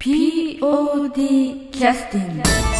POD キャスティング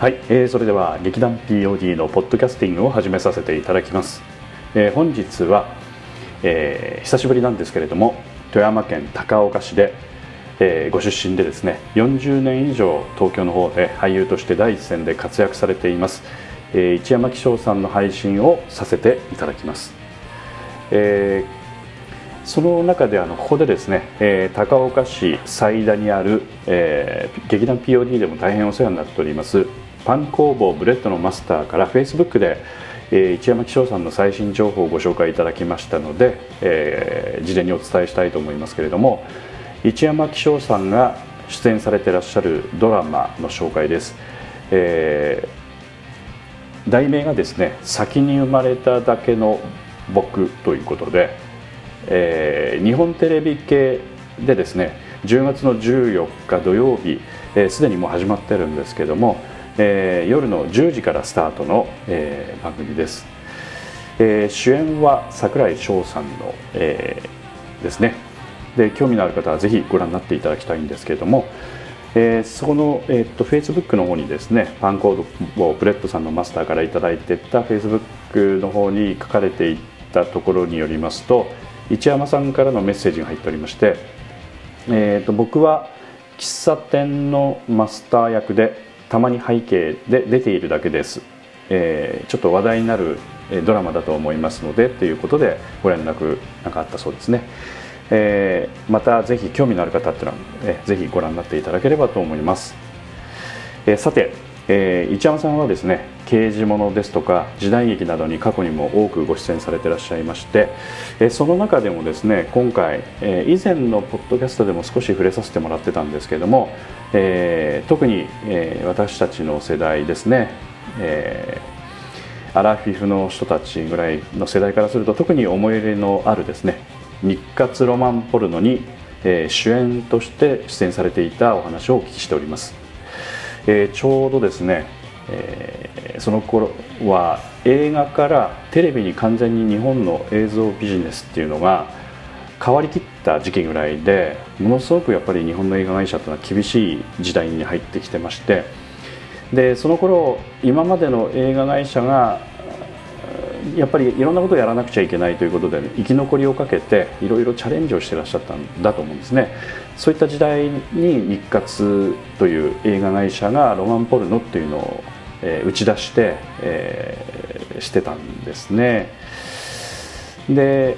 はい、えーそれでは劇団 POD のポッドキャスティングを始めさせていただきます、えー本日は、えー久しぶりなんですけれども富山県高岡市で、えーご出身でですね40年以上東京の方で俳優として第一線で活躍されています、えー一山紀章さんの配信をさせていただきます、えーその中であのここでですね、えー高岡市斉田にある、えー劇団 POD でも大変お世話になっておりますパン工房ブレッドのマスターから Facebook で、えー市山貴章さんの最新情報をご紹介いただきましたので、えー事前にお伝えしたいと思いますけれども市山貴章さんが出演されてらっしゃるドラマの紹介です、えー題名がですね「先に生まれただけの僕」ということで、えー日本テレビ系でですね10月の14日土曜日えーすで、にもう始まってるんですけども、えー夜の10時からスタートの、えー番組です、えー主演は櫻井翔さんの、えですね。で興味のある方はぜひご覧になっていただきたいんですけれども、えーそこの、えーっと Facebook の方にですねパンコードをブレッドさんのマスターからいただいてた Facebook の方に書かれていたところによりますと一山さんからのメッセージが入っておりまして、えーっと僕は喫茶店のマスター役でたまに背景で出ているだけです、えーちょっと話題になるドラマだと思いますのでということでご連絡なんかあったそうですね、えーまたぜひ興味のある方っていうのは、えーぜひご覧になっていただければと思います、えーさて、えー、市山さんはですね刑事物ですとか時代劇などに過去にも多くご出演されていらっしゃいまして、えーその中でもですね今回、えー以前のポッドキャストでも少し触れさせてもらってたんですけども、えー特に、えー私たちの世代ですね、えーアラフィフの人たちぐらいの世代からすると特に思い入れのあるですね日活ロマンポルノに、えー主演として出演されていたお話をお聞きしております、えーちょうどですね、えーその頃は映画からテレビに完全に日本の映像ビジネスっていうのが変わりきった時期ぐらいでものすごくやっぱり日本の映画会社というのは厳しい時代に入ってきてましてでその頃今までの映画会社がやっぱりいろんなことをやらなくちゃいけないということで、生き残りをかけていろいろチャレンジをしてらっしゃったんだと思うんですね。そういった時代に日活という映画会社がロマンポルノっていうのを、えー打ち出して、えーしてたんですね。で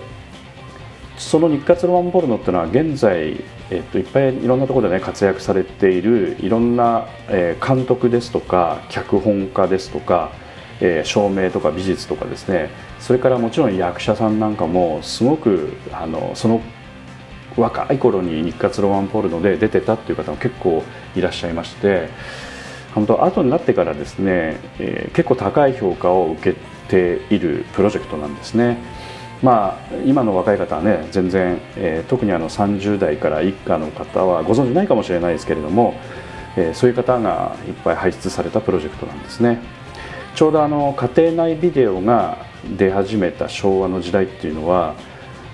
その日活ロマンポルノっていうのは現在、えっと、いっぱいいろんなところでね活躍されているいろんな、えー監督ですとか脚本家ですとか、えー照明とか美術とかですねそれからもちろん役者さんなんかもすごくあのその若い頃に日活ロマンポルノで出てたっていう方も結構いらっしゃいまして本当後になってからですね、えー結構高い評価を受けているプロジェクトなんですね。まあ、今の若い方はね全然、えー特にあの30代から一家の方はご存じないかもしれないですけれども、えーそういう方がいっぱい輩出されたプロジェクトなんですねちょうどあの家庭内ビデオが出始めた昭和の時代っていうのは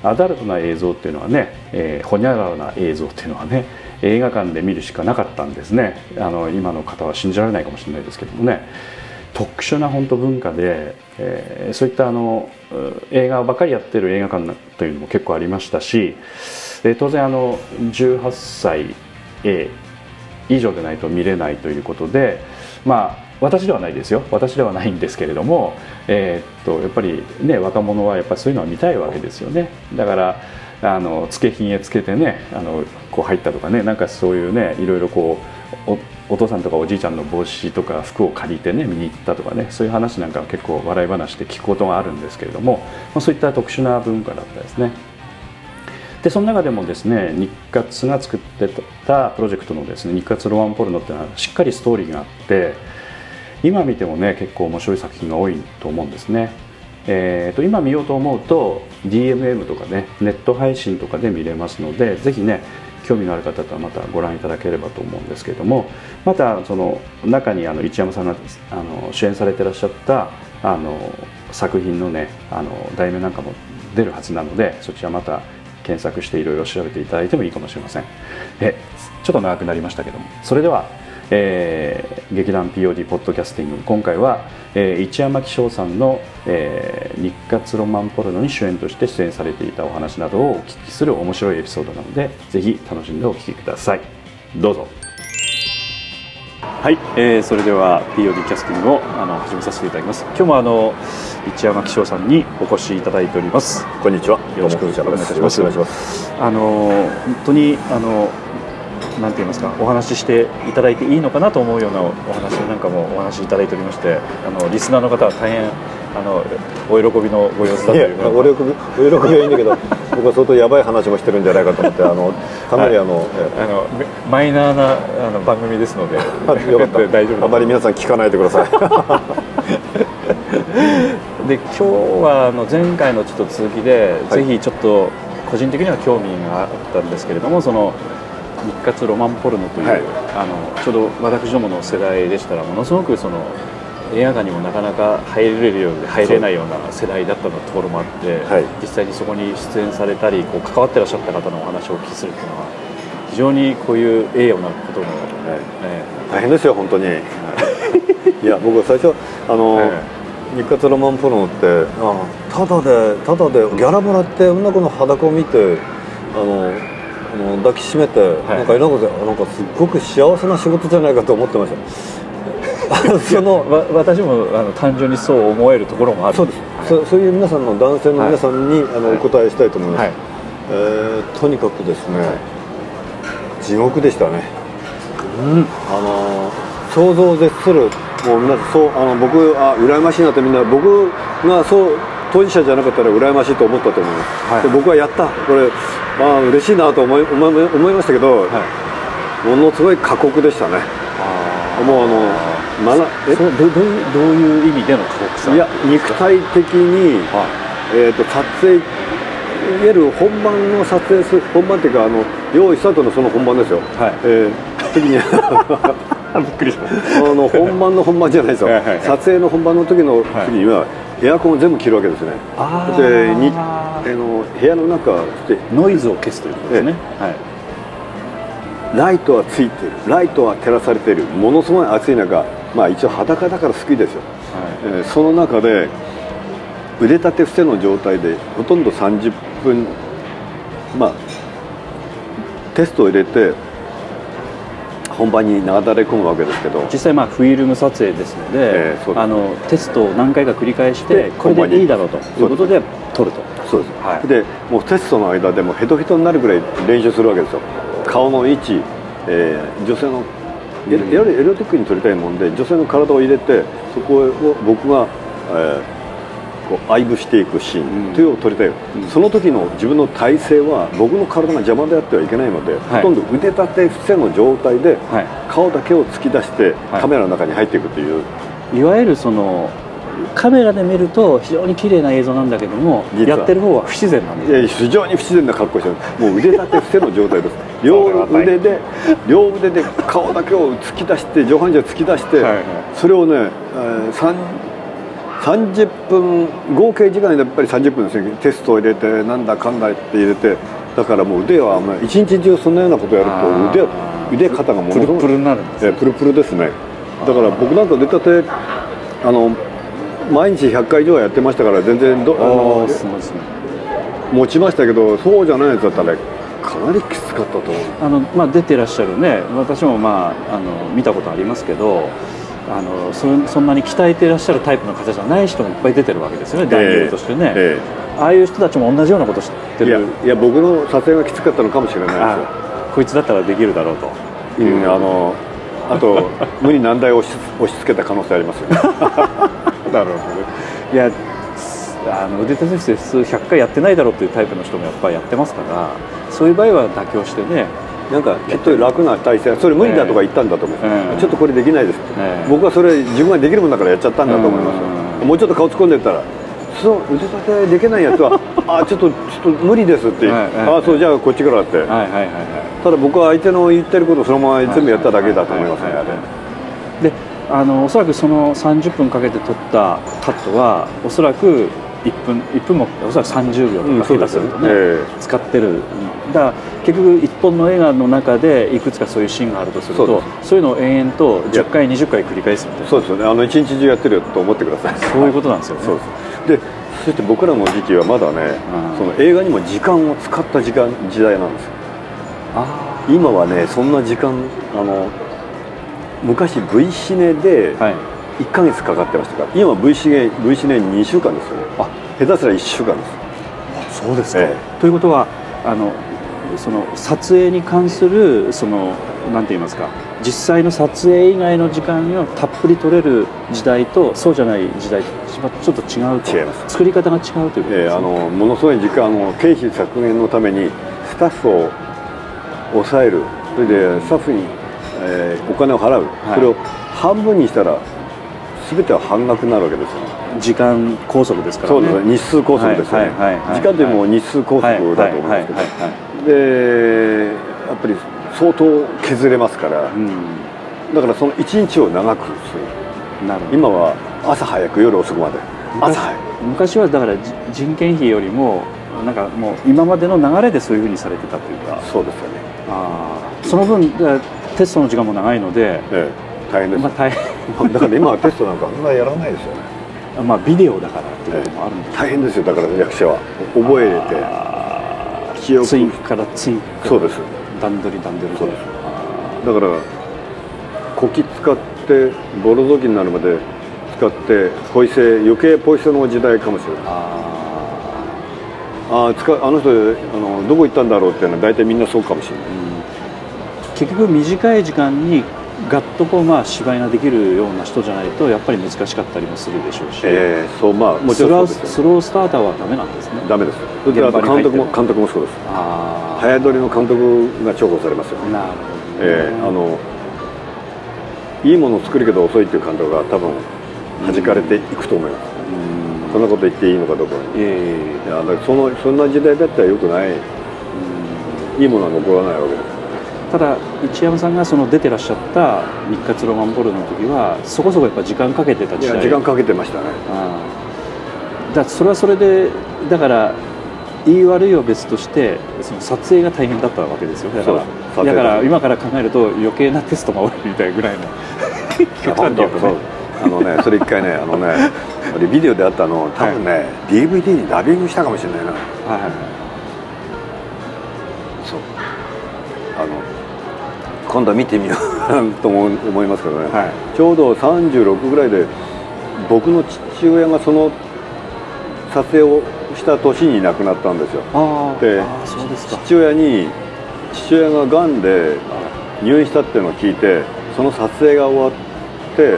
アダルトな映像っていうのはね、えー、ほにゃららな映像っていうのはね映画館で見るしかなかったんですね。あの今の方は信じられないかもしれないですけどもね。特殊な本当文化で、えーそういったあの映画ばかりやってる映画館というのも結構ありましたし、えー当然あの18歳 A 以上でないと見れないということでまあ私ではないですよ私ではないんですけれども、えー、っとやっぱりね若者はやっぱそういうのは見たいわけですよねだからあのつけ品へつけてねあのこう入ったとかねなんかそういうねいろいろこうお父さんとかおじいちゃんの帽子とか服を借りてね見に行ったとかねそういう話なんか結構笑い話で聞くことがあるんですけれども、まあ、そういった特殊な文化だったですね。でその中でもですね日活が作ってたプロジェクトのですね日活ロマンポルノっていうのはしっかりストーリーがあって今見てもね結構面白い作品が多いと思うんですね。えーと、今見ようと思うと DMM とかねネット配信とかで見れますのでぜひね興味のある方とはまたご覧いただければと思うんですけどもまたその中にあの市山さんがあの主演されてらっしゃったあの作品のねあの題名なんかも出るはずなのでそちらまた検索していろいろ調べていただいてもいいかもしれませんえちょっと長くなりましたけどもそれではえー、劇団 POD ポッドキャスティング今回は、えー、一山紀章さんの、えー、日活ロマンポルノに主演として出演されていたお話などをお聞きする面白いエピソードなのでぜひ楽しんでお聞きください。どうぞ。はい、えー、それでは POD キャスティングをあの始めさせていただきます。今日もあの一山紀章さんにお越しいただいております。こんにちは。よろしくお願いいたします。あの本当にあのなんて言いますかお話ししていただいていいのかなと思うようなお話なんかもお話しいただいておりましてあのリスナーの方は大変あのお喜びのご様子だというかお喜びお喜びはいいんだけど 僕は相当やばい話もしてるんじゃないかと思ってあのかなりあの、はい、あのマイナーなあの番組ですのでよかった。大丈夫あまり皆さん聞かないでください。で今日はあの前回のちょっと続きで、はい、ぜひちょっと個人的には興味があったんですけれどもその日活ロマンポルノという、はい、あのちょうど私どもの世代でしたらものすごくその映画館にもなかなか入れるようで入れないような世代だったところもあって、はい、実際にそこに出演されたりこう関わってらっしゃった方のお話をお聞きするというのは非常にこういう栄誉なことも、はい。ね、大変ですよ本当に、い、や僕最初あの、日活ロマンポルノってあただでただでギャラもらって女の子の裸を見てあのあの抱きしめて、はい、なんかなんかなんかすっごく幸せな仕事じゃないかと思ってました。その私もあの単純にそう思えるところもある。そうです、はい、そそういう皆さんの男性の皆さんに、はい、あのお答えしたいと思います、はい、えー、とにかくですね、地獄でしたね、うん、あの想像を絶するもう皆さんそうあの僕あ羨ましいなってみんな僕がそう当事者じゃなかったら羨ましいと思ったと思います、はい、で僕はやった。これまあ嬉しいなと思い思い思いましたけど、はい、ものすごい過酷でしたね。もうあのまなえ？どどういうどういう意味での過酷さ？いや肉体的に、はい、えーと、撮影いわゆる本番の撮影する本番っていうかあの用意スタートのその本番ですよ、はい。えー、時に。びっくりした。あの本番の本番じゃないですよ、はいはい、撮影の本番の時の時には、エアコンを全部切るわけですね。でにあの部屋の中でノイズを消すということですね、はい、ライトはついてる。ライトは照らされている。ものすごい暑い中まあ一応裸だから救いですよ、はい。えー、その中で腕立て伏せの状態でほとんど30分まあテストを入れて本番になだれ込むわけですけど。実際まあフィルム撮影ですのでえー、あのテストを何回か繰り返してこれでいいだろうということで撮ると。そうです、はい、でもうテストの間でもヘトヘトになるぐらい練習するわけですよ。顔の位置、えー、女性のやはりエロティックに撮りたいもんで女性の体を入れてそこを僕が、えー、こう愛撫していくシーンというのを撮りたい、うん、その時の自分の体勢は僕の体が邪魔であってはいけないので、はい、ほとんど腕立て伏せの状態で、顔だけを突き出してカメラの中に入っていくという、いわゆるそのカメラで見ると非常に綺麗な映像なんだけどもやってる方は不自然なんです、ね、非常に不自然な格好してる。もう腕立て伏せの状態です。両腕で両腕で顔だけを突き出して上半身を突き出して、はいはい、それをね、えー、30分合計時間でやっぱり30分ですねテストを入れてなんだかんだって入れて。だからもう腕は一日中そんなようなことやると腕腕肩がものプルプルになるんです、ね、プルプルですね。だから僕なんか出たてあの毎日100回以上やってましたから全然どあの持ちましたけどそうじゃないやつだったらかなりきつかったと思う。あの、まあ、出てらっしゃるね。私も、まあ、あの見たことありますけどあのそそんなに鍛えてらっしゃるタイプの方じゃない人もいっぱい出てるわけですよね男優としてね、えああいう人たちも同じようなこと知ってえいやるいや僕の撮影がきつかったのかもしれないですよ。あこいつだったらできるだろうと。うん、あのあと 無理難題を押し押し付けた可能性ありますよね。なるほどね。いやあの腕立て伏せ普通100回やってないだろうっていうタイプの人もやっぱりやってますからそういう場合は妥協してねなんかきっと楽な体勢それ無理だとか言ったんだと思う、ええ。ちょっとこれできないですええ。僕はそれ自分ができるもんだからやっちゃったんだと思います。もうちょっと顔突っ込んでったらそう腕立てできないやつは あちょっとちょっと無理ですって、ええあそうじゃあこっちからって、はいはいはいはい。ただ僕は相手の言ってることをそのまま全部やっただけだと思いますね、はいはいはい。であのおそらくその30分かけて撮ったカットはおそらく1分1分もおそらく30秒うんとか下手するとね、え。使ってる。だから結局1本の映画の中でいくつかそういうシーンがあるとするとそういうのを延々と10回20回繰り返すみたいな。そうですよね。あの一日中やってるよと思ってください。そういうことなんですよね。そうです。でそして僕らの時期はまだね、うん。その映画にも時間を使った時間時代なんですよ。あ今はねそんな時間あの昔 V シネであはい。1ヶ月かかってましたから今 V シネ V シネ2週間ですよね。あ。下手すら1週間です。そうですか。え。ということはあのその撮影に関するそのなんて言いますか実際の撮影以外の時間をたっぷり取れる時代とそうじゃない時代とちょっと違うと。違います。作り方が違うということですね、えーあのものすごい時間を経費削減のためにスタッフを抑える。それでスタッフに、えーお金を払う、い。それを半分にしたら全ては半額になるわけですよ。時間拘束ですからね。そうです。ね日数拘束ですよね、はいはいはいはい時間というよりも日数拘束だと思うんですけど、はいはいはいはいでやっぱり相当削れますから、うん。だからその一日を長くする。なる今は朝早く夜遅くまで。昔朝早く。昔はだからじ人件費よりもなんかもう今までの流れでそういうふうにされてたというか。そうですよね、あーその分テストの時間も長いので、ええ、大変です、まあ、大変。だから今はテストなんかあんまりやらないですよね。まあビデオだからっていうこともあるんです大変ですよだから役者は。覚えれて記憶。ツインからツインからそうです。段取り段取りそうです。だからこき使ってボロ雑巾になるまで使ってポイセ余計ポイセの時代かもしれない。あああ使うあの人あのどこ行ったんだろうっていうのは大体みんなそうかもしれない。ー、うん、結局短い時間にガッとこうまあ芝居ができるような人じゃないとやっぱり難しかったりもするでしょうし、ええそうまあもちスローろんそうですよスロースターターはダメなんですね。ダメです。監督も監督もそうです。ああ早撮りの監督が重宝されますよなるほど、ええあのいいものを作るけど遅いっていう監督が多分弾かれていくと思います、うん。そんなこと言っていいのかどうかいえいえ。いやだからそのそんな時代だったらよくない。いいものは残らないわけですただ一山さんがその出てらっしゃった日活ロマンポルノの時はそこそこやっぱ時間かけてたい時代。や時間かけてましたね。だそれはそれでだから言い悪いは別としてその撮影が大変だったわけですよ。だからだから今から考えると余計なテストが多いみたいぐらいの極端に言うとそう。ねあのねそれ一回ね あのね俺ビデオであったの多分ね、DVD にダビングしたかもしれないな。はいはいはい。そう今度は見てみようと思思いますけどね、はい。ちょうど36ぐらいで僕の父親がその撮影をした年に亡くなったんですよ。あで父親に父親ががんで入院したっていうのを聞いてその撮影が終わって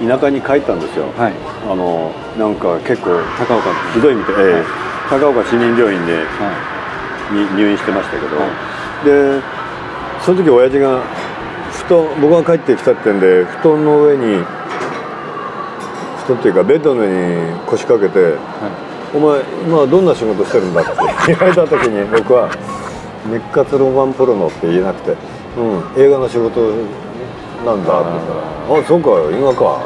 田舎に帰ったんですよ、はい。あのなんか結構高岡のひどいみたい、ええ。高岡市民病院ではに入院してましたけど、でその時親父が布団僕が帰ってきたってんで布団の上に布団っていうかベッドの上に腰掛けていはい「お前今どんな仕事してるんだ?」って 言われた時に僕は「日活ロマンポルノ」って言えなくて「うん映画の仕事なんだ」って言ったら「あそうか映画か」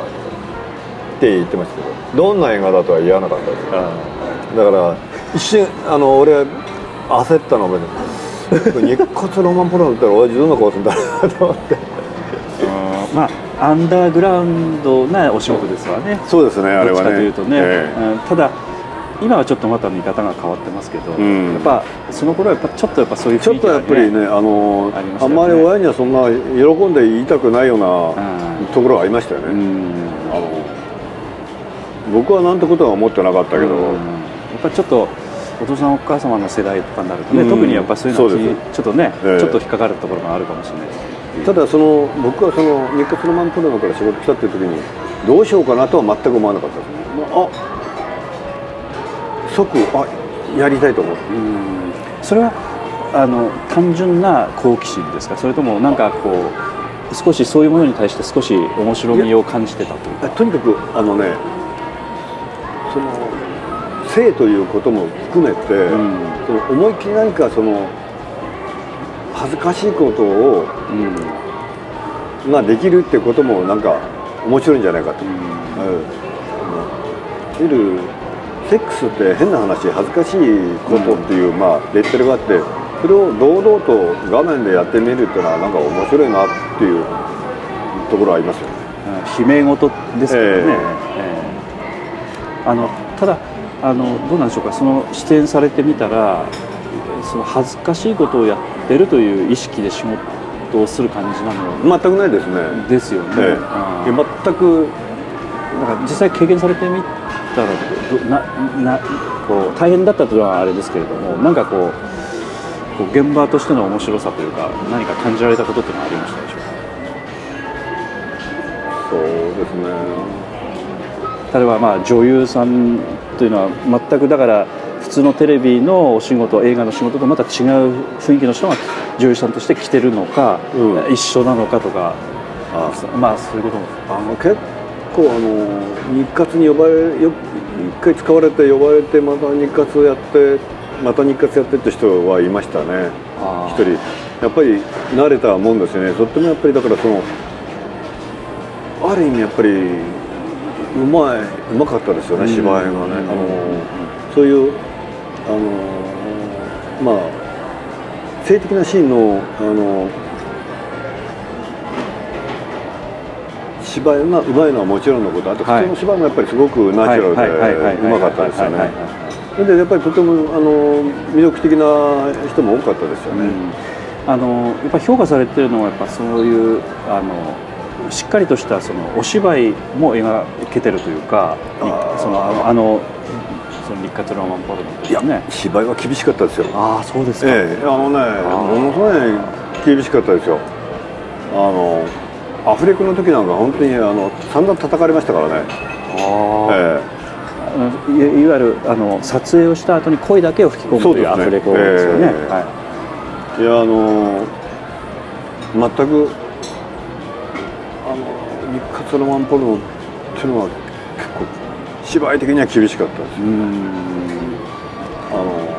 って言ってましたけどどんな映画だとは言わなかったです。あだから一瞬あの俺焦ったの覚えてる日活ロマンポルノだったら親父どんな顔するんだろうと思って。ーまあアンダーグラウンドなお仕事ですわね。そうですねあれはね。どっちかというとね、えうんただ今はちょっとまた見方が変わってますけど、うん。やっぱその頃はやっぱちょっとやっぱそういうちょっとやっぱりね、あのあんありまり親にはそんな喜んで言いたくないようなうんところがありましたよね、うん。あの僕はなんてことは思ってなかったけど、うん。やっぱりちょっとお父さんお母様の世代とかになるとね、うん。特にやっぱそういうのちょっとね、ええ。ちょっと引っかかるところがあるかもしれない。ただその僕はその日活のマンプロのから仕事来たっていう時にどうしようかなとは全く思わなかったですね。あ即あやりたいと思って。うん。それはあの単純な好奇心ですか？それともなんかこう少しそういうものに対して少し面白みを感じてたというか？あとにかくあのねその性ということも含めて、うんその思いっきり何かその恥ずかしいことをうんができるってこともなんか面白いんじゃないかと、うるセックスって変な話恥ずかしいことっていう、まあレッテルがあってそれを堂々と画面でやってみるっていうのはなんか面白いなっていうところはありますよね。悲鳴事ですけどね、え。ええ。あのただあのどうなんでしょうか。その視点されてみたらその恥ずかしいことをやってるという意識で仕事をする感じなの？全くないですね、ですよね、ええ。全くなんか実際経験されてみたらどななこう大変だったというのはあれですけれどもなんかこうこう現場としての面白さというか何か感じられたことっていうのはありましたでしょうか？そうですね。例えばまあ女優さんというのは全くだから普通のテレビのお仕事映画の仕事とまた違う雰囲気の人が女優さんとして来てるのか、うん。一緒なのかとかあ。まあそういうことも。あの結構あの日活に呼ばれよ一回使われて呼ばれてまた日活やってまた日活やってって人はいましたね。あ一人。やっぱり慣れたもんですよね。とってもやっぱりだからそのある意味やっぱりうまいうまかったですよね、うん。芝居がね、うん。あのそういうあのまあ性的なシーンのあの芝居がうまいのはもちろんのことあと普通の芝居もやっぱりすごくナチュラルでうまかったですよね。でやっぱりとてもあの魅力的な人も多かったですよね、あのやっぱ評価されてるのはやっぱそういうあのしっかりとしたそのお芝居も描けてるというかそのあのその日活ロマンポルノですね。芝居は厳しかったですよ。ああそうですか、ええあのねものすごい厳しかったですよ。あのアフレコの時なんか本当にあの散々叩かれましたからね。ああえあのいいわゆるあの撮影をした後に声だけを吹き込むというアフレコですよね。いやあの全く日活ロマンポルノっていうのは結構芝居的には厳しかったです。うーんあの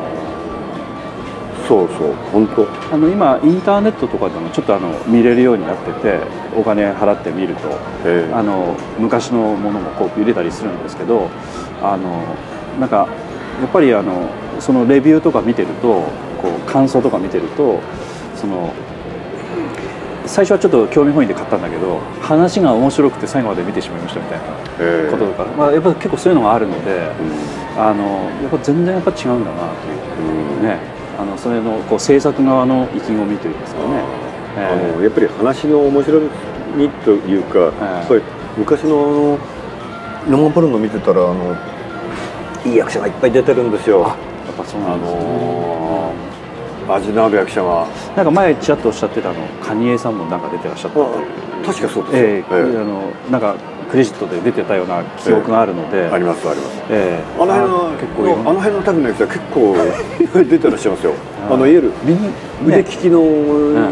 そうそう本当。あの今インターネットとかでもちょっとあの見れるようになっててお金払って見るとええ。あの昔のものもこう見れたりするんですけどあのなんかやっぱりあのそのレビューとか見てるとこう感想とか見てるとその最初はちょっと興味本位で買ったんだけど話が面白くて最後まで見てしまいましたみたいなええこととか、まあ、やっぱ結構そういうのがあるのでうん。あのやっぱ全然やっぱ違うんだなという。うん。ね。あのそれのこう制作側の意気込みというんですかね。えあえのやっぱり話の面白みというか、えやっぱり昔のロマンポルノ見てたらあのいい役者がいっぱい出てるんですよ。やっぱそうなあんですね。の味のある役者がなんか前ちらっとおっしゃってたあのカニエさんもなんか出てらっしゃった確かそうですええええ。あのなんかクレジットで出てたような記憶があるので、ありますあります。ええ。あの辺の結構あの辺のタイプの役者結構出てらっしゃいますよ。ああのいわゆる右腕利きの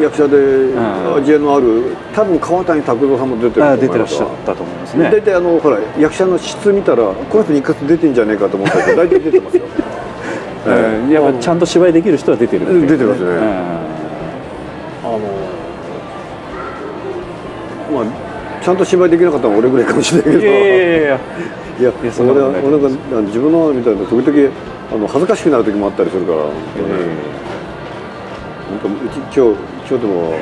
役者でん。味のある多分川谷拓郎さんも出てるとあ思いますわ出てらっしゃったと思いますね大体あのほら役者の質見たらこの人に一括出てんじゃねえかと思ったけど大体出てますようん。やっぱちゃんと芝居できる人は出てる。っていう出てますね。うん。あのまあちゃんと芝居できなかったのは俺ぐらいかもしれないけど。いやいやいやいや。俺俺なんか自分のみたいな時々あの恥ずかしくなる時もあったりするから。本当ね本当うち今日今日でもう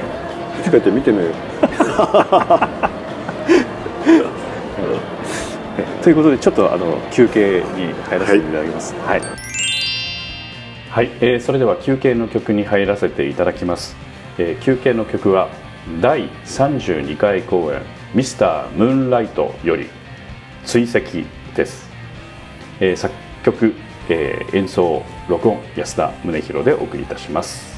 ち帰って見てね。ということでちょっとあの休憩に入らせていただきます。はい、はいはい、えー、それでは休憩の曲に入らせていただきます、えー、休憩の曲は第32回公演「ミスタームーンライト」より「追跡」です、えー、作曲、えー、演奏録音安田宗弘でお送りいたします。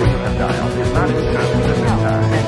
Dial is not in service at this time.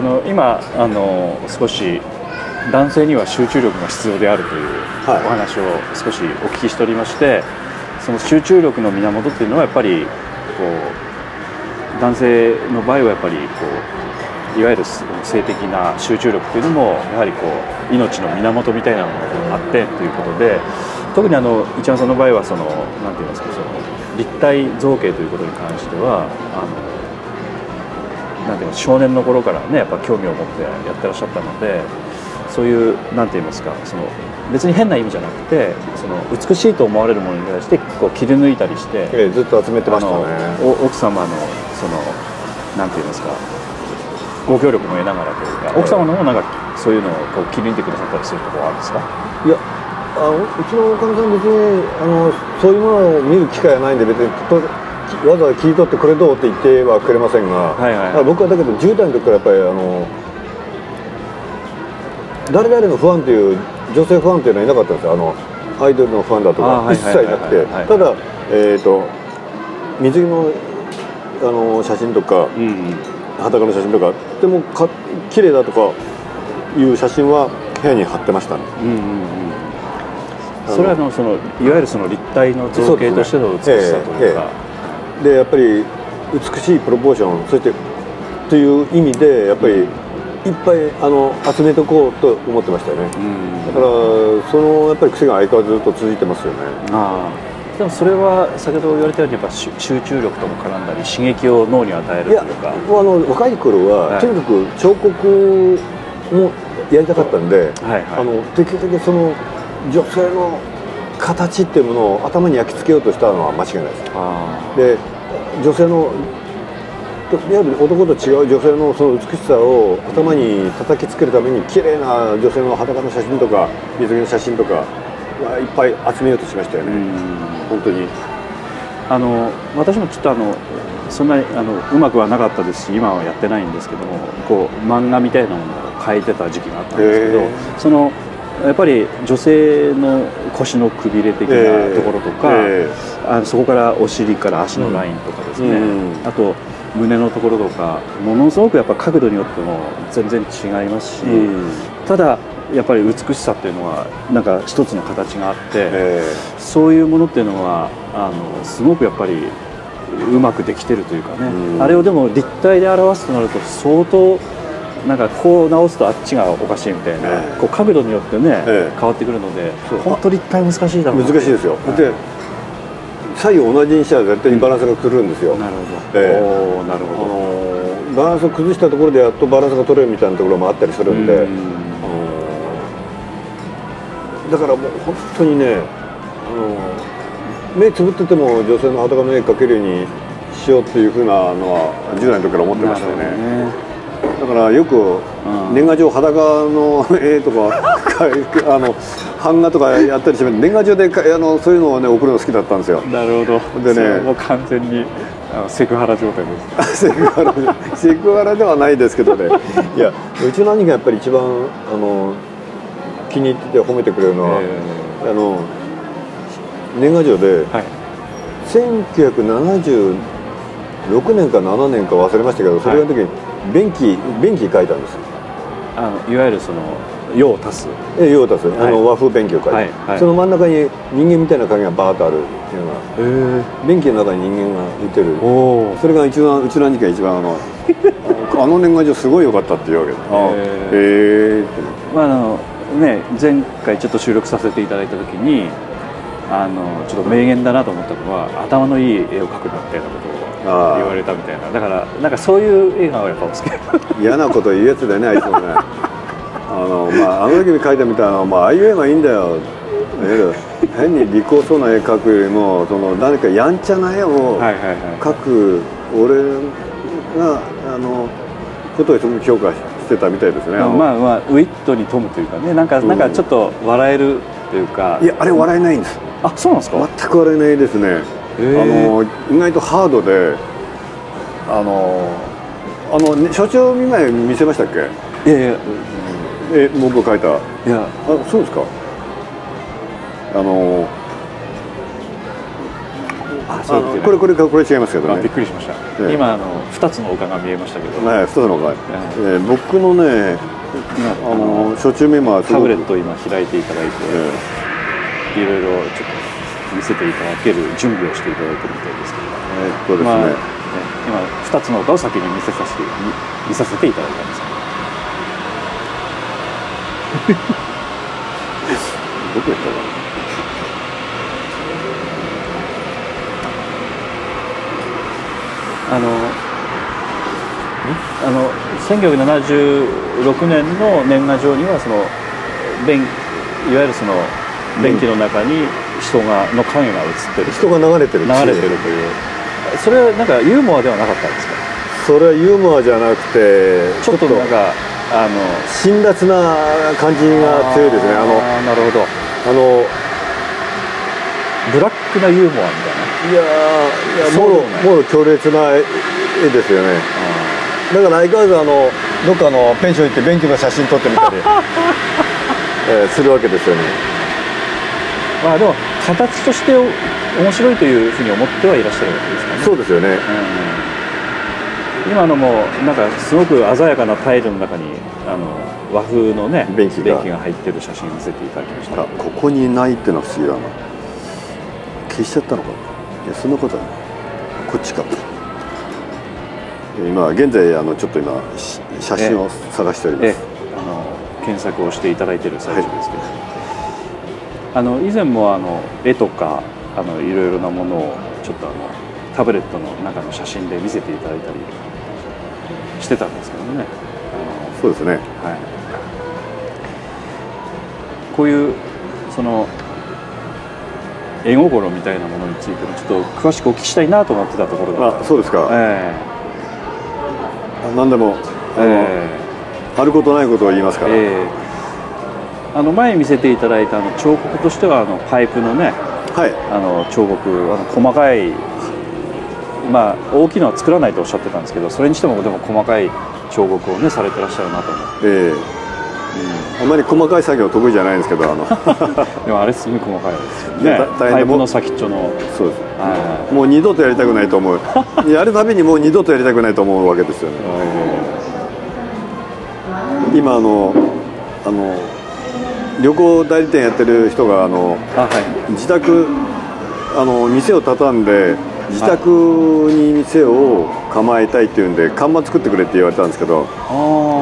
あの今あの少し男性には集中力が必要であるというおはい。話を少しお聞きしておりまして、その集中力の源っていうのはやっぱりこう男性の場合はやっぱりこういわゆる性的な集中力というのもやはりこう命の源みたいなものがあってということで特にあの一山さんの場合はそのなんて言いますかその立体造形ということに関してはあのなんていうか少年の頃からねやっぱ興味を持ってやってらっしゃったのでそういうなんて言いますかその別に変な意味じゃなくてその美しいと思われるものに対してこう切り抜いたりして、ええずっと集めてましたね。お奥様のそのなんて言いますかご協力も得ながらというか奥様のもなんかそういうのをこう切り抜いてくださったりするところはあるんですか？いやあのうちのおかみさん別にあのそういうものを見る機会はないんで別にとわざわざ切り取ってこれどうって言ってはくれませんが、はいはい。だから僕はだけど10代の時からやっぱりあの誰々のファンという女性ファンというのはいなかったんですよ。あのアイドルのファンだとか一切なくてはいはい。はいはい。ただえっ、と水着のあの写真とかうん裸の写真とかでもか綺麗だとかいう写真は部屋に貼ってましたね。うんうんうん。それはあのそのいわゆるその立体の造形としての美しさというか、でやっぱり美しいプロポーションそしてという意味でやっぱりいっぱいあの集めておこうと思ってましたよね。うん。だからそのやっぱり癖が相変わらずずっと続いてますよね。ああ。でもそれは先ほど言われたようにやっぱ集集中力とも絡んだり刺激を脳に与えるというか。あの若い頃は、はい。とにかく彫刻もやりたかったんで、はいはい。あのできるだけその女性の形っていうものを頭に焼き付けようとしたのは間違いないです。あで女性のいわゆる男と違う女性のその美しさを頭に叩きつけるために綺麗な女性の裸の写真とか水着の写真とかはいっぱい集めようとしましたよあね、うん。本当に。あの私もちょっとあのそんなにあのうまくはなかったですし今はやってないんですけどもこう漫画みたいなものを描いてた時期があったんですけどそのやっぱり女性の腰のくびれ的なところとか、えあのそこからお尻から足のラインとかですね、うん。あと胸のところとかものすごくやっぱ角度によっても全然違いますし、えうん。ただやっぱり美しさっていうのはなんか一つの形があって、え。そういうものっていうのはあのすごくやっぱりうまくできてるというかね、うん。あれをでも立体で表すとなると相当なんかこう直すとあっちがおかしいみたいな、ええ。こう角度によってね、ええ。変わってくるので本当立体難しいだろうな。難しいですよ、はい。で左右同じにしたら絶対にバランスが崩れるんですよ、なるほど、えおーなるほど。のバランスを崩したところでやっとバランスが取れるみたいなところもあったりするんで、だからもう本当にね、あの目つぶってても女性の裸の絵描けるようにしようっていうふうなのは10代の時から思ってましたよねだからよくうん。年賀状裸の 絵とかか あの版画とかやったりして年賀状でかあのそういうのをね送るの好きだったんですよ。なるほど。でね。もう完全にあのセクハラ状態です。セクハラセクハラではないですけどね。いやうちの兄がやっぱり一番あの気に入ってて褒めてくれるのは、あの年賀状ではい1976年か7年か忘れましたけどそれの時に便器便器書いたんです。あのいわゆるその用を足す。え用を足す、あはい。の和風便器を書いて、はいはい。その真ん中に人間みたいな影がバーッとあるっていうのが。へ便器の中に人間がいてる。おおそれが一番うちの兄貴が一番あの あの年賀状すごい良かったって言うわけ。へへえまああのね前回ちょっと収録させていただいた時にあのちょっと名言だなと思ったのは頭のいい絵を描くなみたいなことを言われたみたいな。だからなんかそういう映画はやっぱお好き。嫌なこと言うやつだよねあいつもね。あのまああの時に描いたみたいなまあああいう絵がいいんだよ。変に利口そうな絵描くよりもその何かやんちゃな絵を描く俺があのことをすごく評価してたみたいですね、あのまあまあウィットに富むというかね。なんか、うん。なんかちょっと笑えるというか。いやあれ笑えないんです。あそうなんですか、全く笑えないですね。へあーの意外とハードであのあの、ね、所長見舞い見せましたっけ？いやいや。え僕が書いた。あいや。そうですか。あのあそうことね。これこれこれ違いますけどね。あびっくりしました、ええ。今あの2つの丘が見えましたけど、はい一つのが、えー僕のね今あの初中メモはすごくタブレットを今開いていただいて、え。いろいろちょっと見せていただける準備をしていただいてるみたいですけど、ーえーっとですね、まあね？今2つの丘を先に見せさせて見見させていただいたんですけど。どこやったかあのあの1976年の年賀状にはその便いわゆるその便器の中に人がの影が映ってる。な人が流れてる流れてるという。それはなんかユーモアではなかったんですか？それはユーモアじゃなくてちょっとなんかあの辛辣な感じが強いですね。あのなるほど。あのブラックなユーモアみたいな？いやーいやもろもろ強烈な絵絵ですよね。だから相変わらずあのどっかのペンション行って便器の写真撮ってみたり、えーするわけですよね。まあでも形として面白いというふうに思ってはいらっしゃるわけですかね。そうですよね。うん。今のもなんかすごく鮮やかなタイルの中にあの和風のね便器が。入ってる写真を見せていただきました。あここにないってのは不思議だな。消しちゃったのかな。いやそんなことはない。こっちか今現在あのちょっと今し写真を探しております、ええ。あの検索をしていただいている最中ですけど、あの以前もあの絵とかあのいろいろなものをちょっとあのタブレットの中の写真で見せていただいたりしてたんですけどね。そうですね。あの、はい、こういうその絵心みたいなものについてもちょっと詳しくお聞きしたいなと思ってたところだったあそうですか、えあ何でもえあの、え。あることないことを言いますから、ええあの前見せていただいたあの彫刻としてはあのパイプのねはい。あの彫刻あの細かいまあ大きいのは作らないとおっしゃってたんですけどそれにしてもでも細かい彫刻をねされてらっしゃるなと思って、ええ。あまり細かい作業得意じゃないんですけどあの。でもあれすごい細かいですよね。パイプの先っちょの。そうです。はいもう二度とやりたくないと思う。やるたびにもう二度とやりたくないと思うわけですよね。今あのあの旅行代理店やってる人があのあはい。自宅あの店を畳んで自宅に店を構えたいっていうんで看板作ってくれって言われたんですけど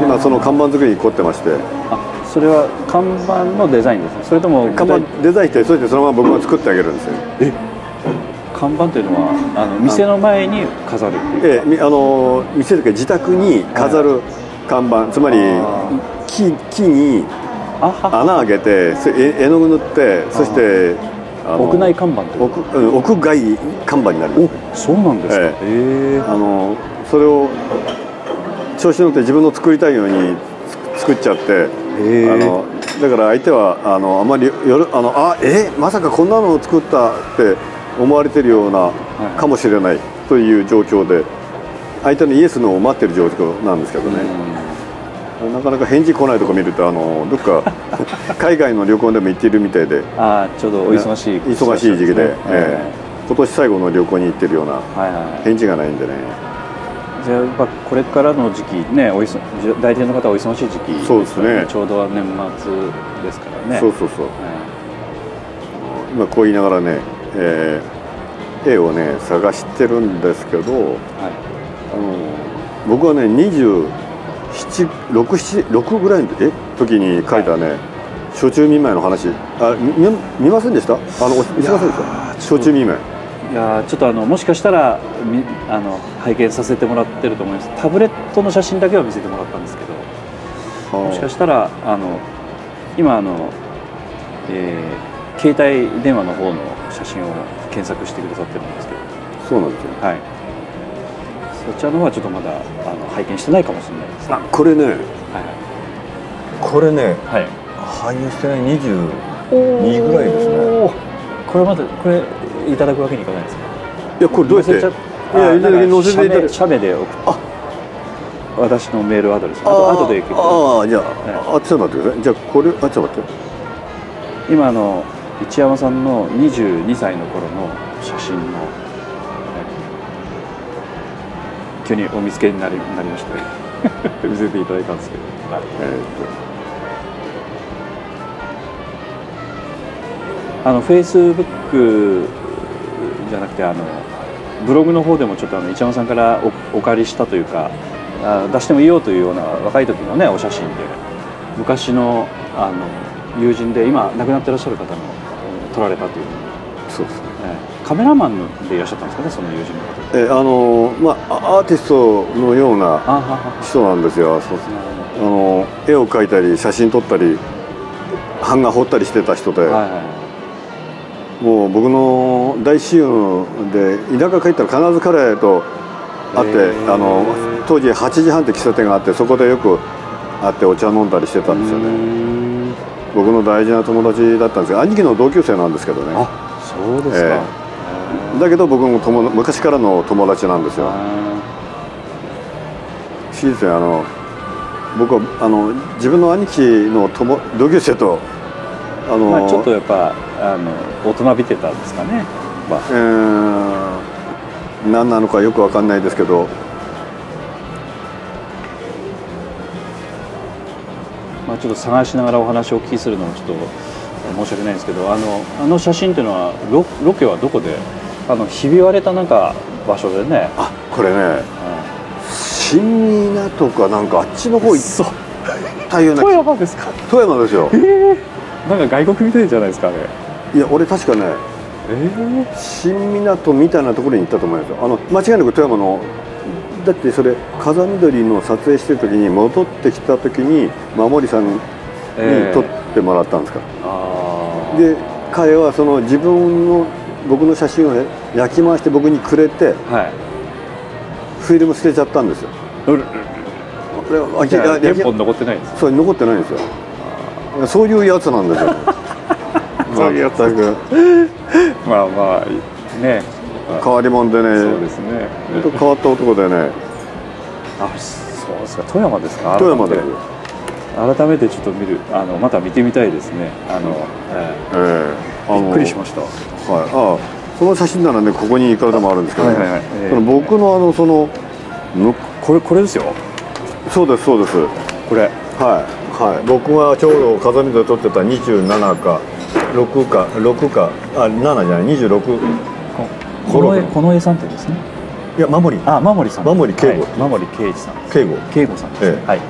今その看板作りに凝ってまして。あそれは看板のデザインですね。それとも看板デザインしてそれでそのまま僕が作ってあげるんですよ。看板というのはあの店の前に飾るっていう。ええみあの店というか自宅に飾る看板。つまりあ木木に穴開けて絵絵の具塗ってそして屋内看板屋うん屋外看板になる。そうなんですか。ええ。え。あのそれを調子乗って自分の作りたいようにつ作っちゃって、あのだから相手はあのあまりよるあのあえまさかこんなのを作ったって思われてるような、い。かもしれないという状況で相手のイエスのを待ってる状況なんですけどね、なかなか返事来ないとこ見るとあのどっか 海外の旅行でも行っているみたいで。ああちょうどお忙しい忙しい時期で、ね。ええ。今年最後の旅行に行ってるようなはいはい返事がないんでね。じゃあやっぱこれからの時期ねおいそ代理店の方はお忙しい時期そうですね。ちょうど年末ですからね。そうそうそう。は今こう言いながらね、えー絵をね探してるんですけどいはい。あの僕はね276ぐらいのえ？時に書いたね、初中見舞いの話。あ見見ませんでした？あのお見せませんでした？初中見舞い。いやーちょっとあのもしかしたらみあの拝見させてもらってると思います。タブレットの写真だけは見せてもらったんですけど。もしかしたらあの今あの、えー携帯電話の方の写真を検索してくださってるんですけど。そうなんですよ。はい。そちらの方はちょっとまだあの拝見してないかもしれないですねあこれね。はいこれねはい、はい反映してない22ぐらいですね。これまでこれいただくわけにいかないですか？いやこれどうやって？いや載せていただいて写メ写メで送っあ。私のメールアドレス。ああと後でああじゃあ、あちょっと待ってください。じゃあこれあちょっと待って。今あの一山さんの22歳の頃の写真の急にお見つけになりなりまして 見せていただいたんですけど、えーあのフェイスブックじゃなくてあのブログの方でもちょっとあの一山さんからおお借りしたというかあ出してもいいよというような若い時のねお写真で昔のあの友人で今亡くなってらっしゃる方の撮られたという。カメラマンでいらっしゃったんですかねその友人の方。えあのまあアーティストのような人なんですよ。あの絵を描いたり写真撮ったり版画彫ったりしてた人で、はいはいもう僕の大親友で田舎帰ったら必ず彼と会ってあの当時8時半って喫茶店があってそこでよく会ってお茶飲んだりしてたんですよね。ね僕の大事な友達だったんですが兄貴の同級生なんですけどね。あそうですか、えだけど僕も友昔からの友達なんですよ。あ不思議ですねあの僕はあの自分の兄貴の友同級生とあの、ーまあ、ちょっとやっぱあの大人びてたんですかね、まあ。えー何なのかよくわかんないですけどまあ、ちょっと探しながらお話をお聞きするのもちょっと申し訳ないんですけどあのあの写真っていうのはロロケはどこであのひび割れたなんか場所でね、あこれねう新港かなんかあっちの方行ったような富山ですか？富山ですよ。ええなんか外国みたいじゃないですかあれ。いや俺確かねええ新港みたいなところに行ったと思いますよ。あの間違いなく富山のだってそれ風見鶏の撮影してる時に戻ってきた時に守さんにええ撮ってもらったんですから、ああで彼はその自分の僕の写真をね焼き回して僕にくれてはい。フィルム捨てちゃったんですよ。これは原本残ってないんですそう残ってないんですよ。そういうやつなんですよ。そういうやつ。まあまあね。変わり者でね。そうですね。変わった男でね。あそうですか。富山ですか？富山です改めてちょっと見るあのまた見てみたいですね。あの、ええ。ええ。びっくりしました。はい、ああその写真ならねここにいくらでもあるんですけど、ね。はいはいその僕のあのそのむこれこれですよ。そうですそうです。これ。はいはい。僕がちょうど風見で撮ってた27か6か6かあ7じゃない26この絵この絵さんってですね。いや守り。あ守さん守圭吾はい。守圭司さん圭吾圭吾さんですね、ええ。はい、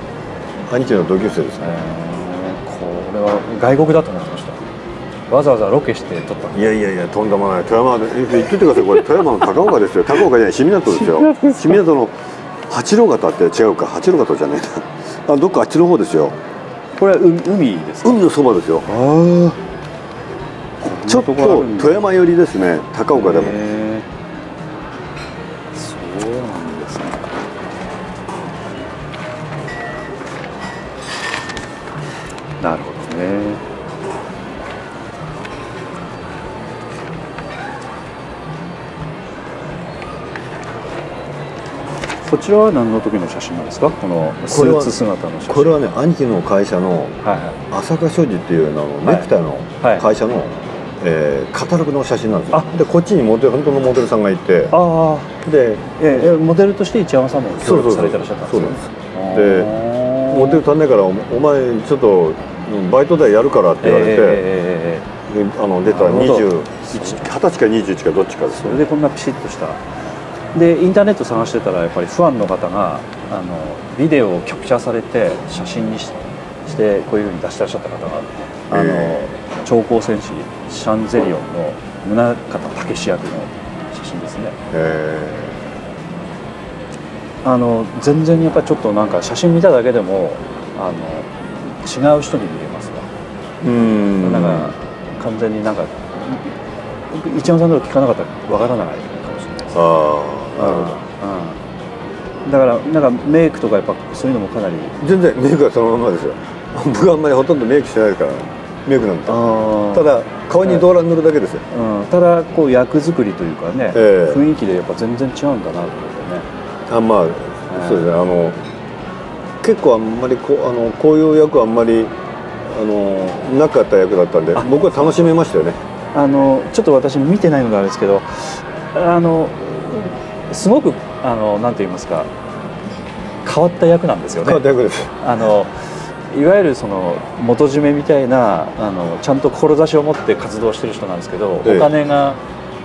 兄貴の同級生ですねえーこれは外国だと思ってました。わざわざロケして撮ったんいやいやいやとんでもない。富山でえ言っといてくださいこれ富山の高岡ですよ。高岡じゃない新港ですよ。新港の八郎潟って違うか八郎潟じゃねえな。あどっかあっちの方ですよ。これは海海ですか？海のそばですよ。あちょっと富山寄りですね高岡でも。そうなんでこちらは何の時の写真なんですか？このスこれはーツ姿の写真。これはね兄貴の会社のはいはい。朝霞商事っていうあのはい。ネクタイのはい。会社の、えーカタログの写真なんですよ。あでこっちにモデル本当のモデルさんがいて。ああ。でええモデルとして一山さんも協力されてらっしゃったんですそうです。ででモデル足んないからおお前ちょっとバイト代やるからって言われて、えであの出たなるほど。21 20歳か21かどっちかですそれでこんなピシッとしたでインターネット探してたらやっぱりファンの方があのビデオをキャプチャーされて写真にししてこういうふうに出してらっしゃった方があの、へ超高戦士シャンゼリオンの宗像武史役の写真ですね。えあの全然やっぱりちょっとなんか写真見ただけでもあの違う人に見えますわ。ー、うん。なんか完全になんか一山さんの聞かなかったらわからないかもしれないです。あうん。だからなんかメイクとかやっぱそういうのもかなり。全然メイクはそのままですよ。僕はあんまりほとんどメイクしてないからメイクなんて。たただ顔に動乱塗るだけですよ、うん、ただこう役作りというかね、ええ。雰囲気でやっぱ全然違うんだなと思ってね。あまあそうですね。あの結構あんまりこうあのこういう役はあんまりあのなかった役だったんで僕は楽しめましたよね。あのちょっと私見てないのであれですけどあのすごくあのなんて言いますか変わった役なんですよね。変わった役です。あのいわゆるその元締めみたいなあのちゃんと志を持って活動してる人なんですけど、ええ。お金が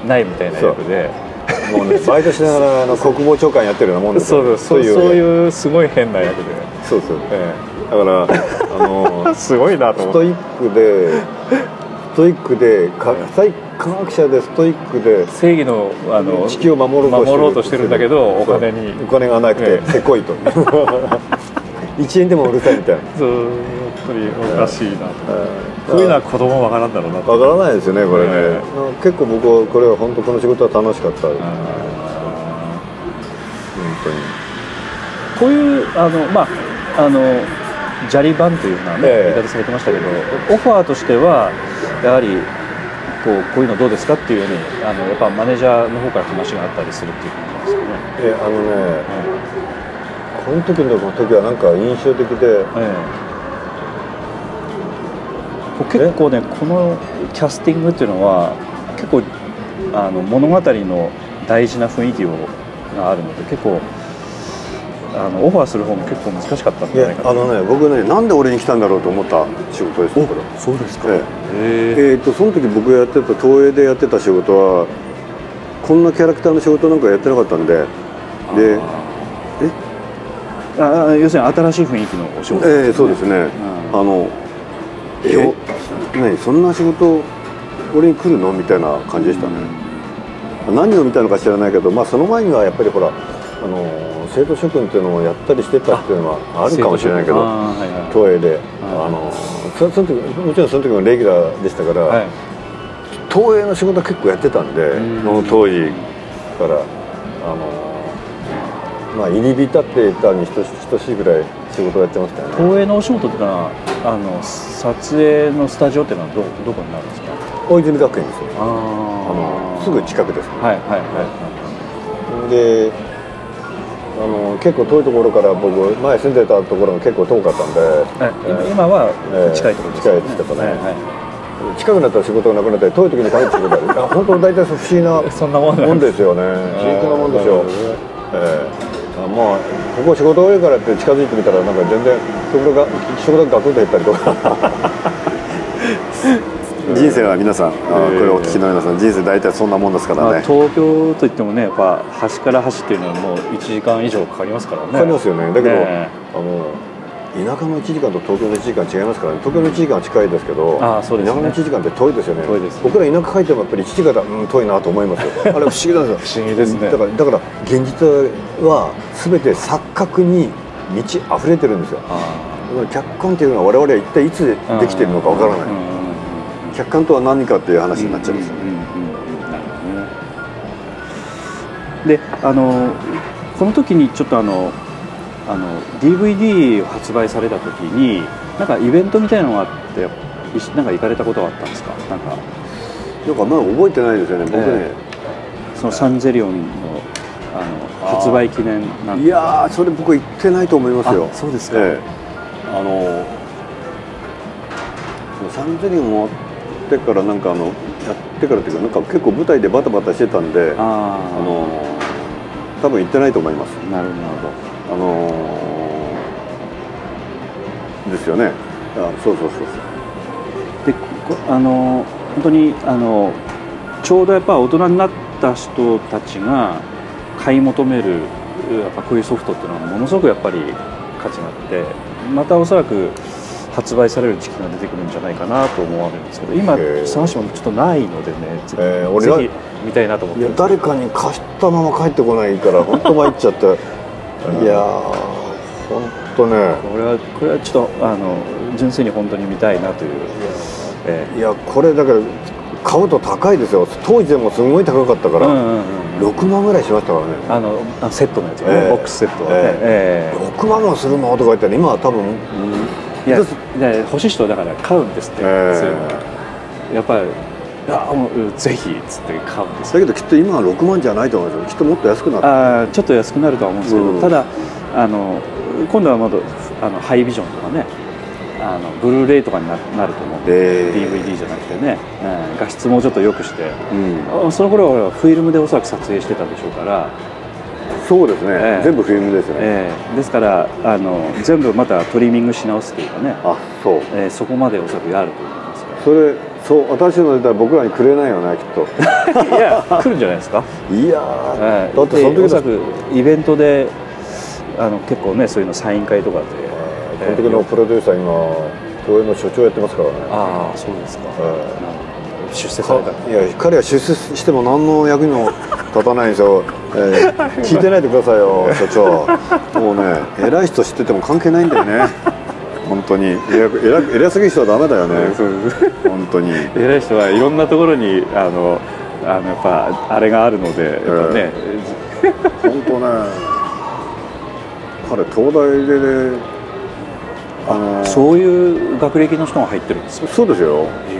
ないみたいな役で。もうねバイトしながらあの国防長官やってるようなもんですそう。ですそう。そうう。いうすごい変な役で、そうそう。えだからあのえ すごいなと思って。ストイックでストイックで科学者でストイックで正義のあの地球を守ろうとしてるんだけどお金に。お金がなくてええ。せこいと。1円でもうるさいみたいな。そうやっぱりおかしいなと。こういうのは子供わからんだろうなと。わからないですよねこれね、え結構僕はこれは本当この仕事は楽しかった、本当に。こういうあのまああの砂利版というふうな、ねええ。言い方されてましたけどオファーとしてはやはりこうこういうのどうですかっていうようにあのやっぱマネージャーの方から話があったりするっていう感じですかね。えあのね、この時の時はなんか印象的でええ結構ねこのキャスティングっていうのは結構あの物語の大事な雰囲気をがあるので結構あのオファーする方も結構難しかったんいじゃないかな。やあのね僕ねなんで俺に来たんだろうと思った仕事です。よこれそうですか。ええ。え。えーとその時僕がやってた東映でやってた仕事はこんなキャラクターの仕事なんかやってなかったんででああ要するに新しい雰囲気のお仕事。ええそうですね、ん。あのえ何そんな仕事俺に来るの？みたいな感じでしたね、何を見たのか知らないけど、まあ、その前にはやっぱりほらあの生徒諸君っていうのをやったりしてたっていうのはあるかもしれないけどはいはい。東映で、はい。あのそその時もちろんその時もレギュラーでしたから、はい。東映の仕事は結構やってたんで、ん。その当時からあのまあ入り浸っていたに等しいぐらい仕事をやってましたよね。東映のお仕事ってのはあの撮影のスタジオっていうのはどどこになるんですか？大泉学園ですよ。ああのすぐ近くですね、はいはいはであの結構遠いところから僕前住んでたところが結構遠かったんで、いはいえ。ー今はえー近いところですよね。近い近さねはいはい。近くなったら仕事がなくなったり遠い時に帰ってくるから 本当大体不思議な そんなもんですよね。不思議なもんですよ、ええ。あまあここ仕事多いからって近づいてみたらなんか全然職場が職場がガクンと減ったりとか人生は皆さん、あこれをお聞きの皆さん人生大体そんなもんですかまあ、らね、東京といってもねやっぱ端から端っていうのはもう1時間以上かかりますからね。かかりますよね。だけど、ねあの田舎の1時間と東京の1時間違いますからね。東京の1時間は近いですけどあそうですね。田舎の1時間って遠いですよね。遠いです僕ら田舎帰ってもやっぱり1時間だうん遠いなと思いますよ。あれ不思議なんですよ。不思議ですね。だからだから現実は全て錯覚に満ち溢れてるんですよ。あだから客観っていうのは我々は一体いつでーきてるのかわからない客観とは何かっていう話になっちゃうんですよね。であのこの時にちょっとあのあの DVD を発売された時になんかイベントみたいなのがあってなんか行かれたことはあったんですか？なんか。なんかまあ覚えてないですよね僕ね、えそのサンゼリオンのあの発売記念なんいやーそれ僕行ってないと思いますよ。あそうですか。ええ。あのサンゼリオン終わってからなんかあのやってからっていうかなんか結構舞台でバタバタしてたんであの多分行ってないと思います。なるほど。あのですよね。あそうそうそうそう。でこあの本当にあのちょうどやっぱ大人になった人たちが買い求めるやっぱこういうソフトっていうのはものすごくやっぱり価値があってまたおそらく発売される時期が出てくるんじゃないかなと思われるんですけど今探してもちょっとないのでねぜ,、えー俺がぜひ見たいなと思って。いや誰かに貸したまま帰ってこないから本当参っちゃって。いやー本当ね。これはこれはちょっとあの純粋に本当に見たいなという、えいやこれだから買うと高いですよ。当時でもすごい高かったから、ーうんうんうん。6万ぐらいしましたからね。あのあセットのやつよね、ええ。ボックスセットはね、ええ。え6万もするのとか言ったら今は多分、うんいや欲しい人はだから買うんですって、ええ。そういうの。はやっぱりいやもううんぜひっつって買うんです。だけどきっと今は6万じゃないと思うんですよ。きっともっと安くなってあーちょっと安くなるとは思うんですけど、うん。ただあの今度はまだあのハイビジョンとかねあのブルーレイとかにななると思うんで、ええ。DVD じゃなくてね、うん画質もうちょっと良くしてうん。あその頃はフィルムでおそらく撮影してたでしょうからそうですね、ええ。全部フィルムですね、ええ。ですからあの全部またトリミングし直すというかね、あそう。ええそこまでおそらくやると思いますそれそう新しいの出たら僕らにくれないよねきっと。いや来るんじゃないですか、いやー、ええ。だってその時おそらくイベントであの結構ねそういうのサイン会とかで、その時のプロデューサー今東映の所長やってますからね。ああそうですか、ええ。なるほど出世された。いや彼は出世しても何の役にも立たないんですよ、えー聞いてないでくださいよ所長。もうね偉い人知ってても関係ないんだよね。本当に。偉偉偉すぎる人はダメだよね。本当に。偉い人はいろんなところにあのあのやっぱあれがあるのでやっぱね、本当ね彼東大でねあのそういう学歴の人が入ってるんですよそうですよ。へ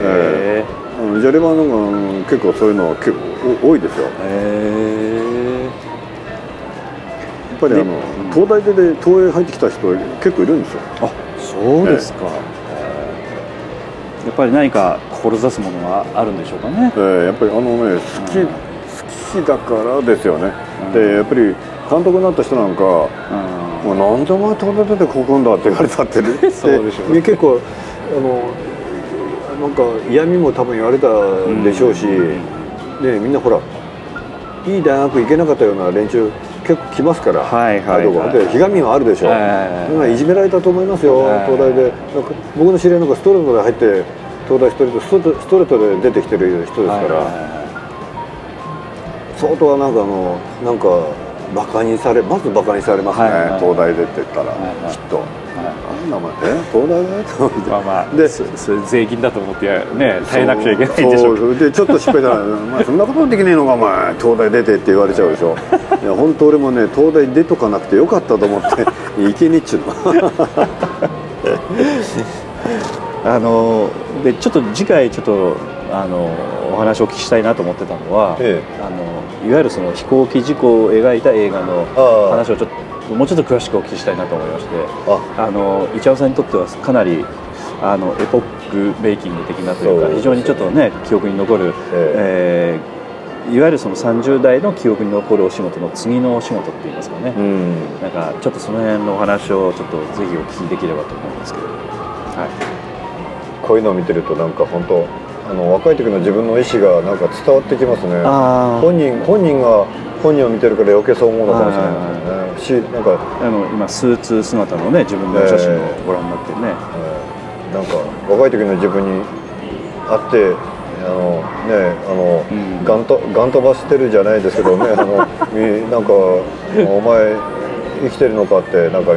あのジャリバーのが結構そういうのは結構お多いですよ。えやっぱりあの東大でで東映入ってきた人結構いるんですよ。あそうですか、やっぱり何か志すものがあるんでしょうかね。えーやっぱりあのね好き、うん。好きだからですよね、うん。でやっぱり監督になった人なんかうん「もうなんでお前東大出てここんだ」って言われたってね。そうでしょうね。結構あのなんか嫌味も多分言われたでしょうし、うん。ね、みんなほらいい大学行けなかったような連中結構来ますから、はいはいはい。で。ひがみはあるでしょ、はいはいはい。いじめられたと思いますよ、はい。東大で。僕の知り合いなんかストレートで入って東大一人でストレートで出てきてる人ですから、はいはいはい。相当なんかあのなんかバカにされまずバカにされますね、はいはいはい。東大でって言ったら、はいはい。きっと「なんだお前え東大で?」と思ってまあまあでそそれ税金だと思ってやね耐えなくちゃいけないんでしょそうでちょっと失敗したら「お前そんなことできねえのかお前。東大出て」って言われちゃうでしょ。いや本当俺もね東大出とかなくてよかったと思って行けねえっちゅうの。あのでちょっと次回ちょっとあのお話をお聞きしたいなと思ってたのは、え。あのいわゆるその飛行機事故を描いた映画のああ。話をちょっともうちょっと詳しくお聞きしたいなと思いましてあ。あのイチャオさんにとってはかなりあのエポックメイキング的なというかそうです非常にちょっとね記憶に残る、ええ。ーいわゆるその30代の記憶に残るお仕事の次のお仕事っていいますかね、うん。なんかちょっとその辺のお話をちょっとぜひお聞きできればと思うんですけど、はい、こういうのを見てるとなんか本当あの若い時の自分の意思がなんか伝わってきますね。あ本人本人が本人を見てるから余計そう思うのかもしれないですね。しなんかあの今スーツ姿のね自分のお写真をご覧になってね、えーなんか若い時の自分に会ってあのねあの、うん。ガンとガン飛ばしてるじゃないですけどね。あのみなんかお前生きてるのかってなんか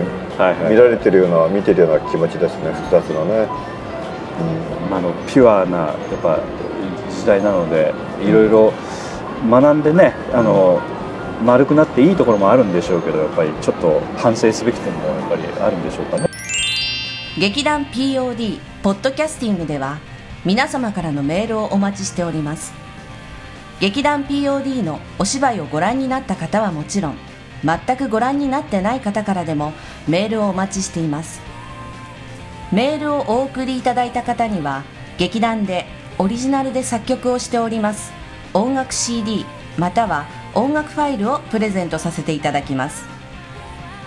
見られてるような見てるような気持ちですね。複雑なね、あのピュアなやっぱ時代なのでいろいろ学んでねあの丸くなっていいところもあるんでしょうけどやっぱりちょっと反省すべき点もやっぱりあるんでしょうかね。劇団 POD ポッドキャスティングでは皆様からのメールをお待ちしております。劇団 POD のお芝居をご覧になった方はもちろん全くご覧になってない方からでもメールをお待ちしています。メールをお送りいただいた方には劇団でオリジナルで作曲をしております。音楽 CD または音楽ファイルをプレゼントさせていただきます。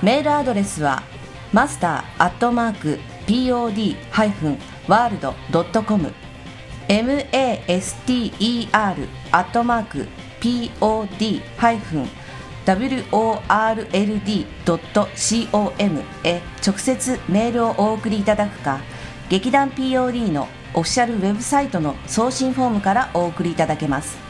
メールアドレスはマスターアットマーク pod-world.com master アットマーク pod-world.com へ直接メールをお送りいただくか劇団 POD のオフィシャルウェブサイトの送信フォームからお送りいただけます。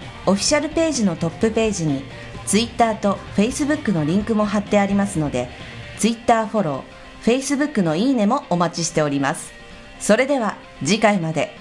オフィシャルページのトップページに Twitter と Facebook のリンクも貼ってありますので Twitter フォロー Facebook のいいねもお待ちしております。それでは次回まで。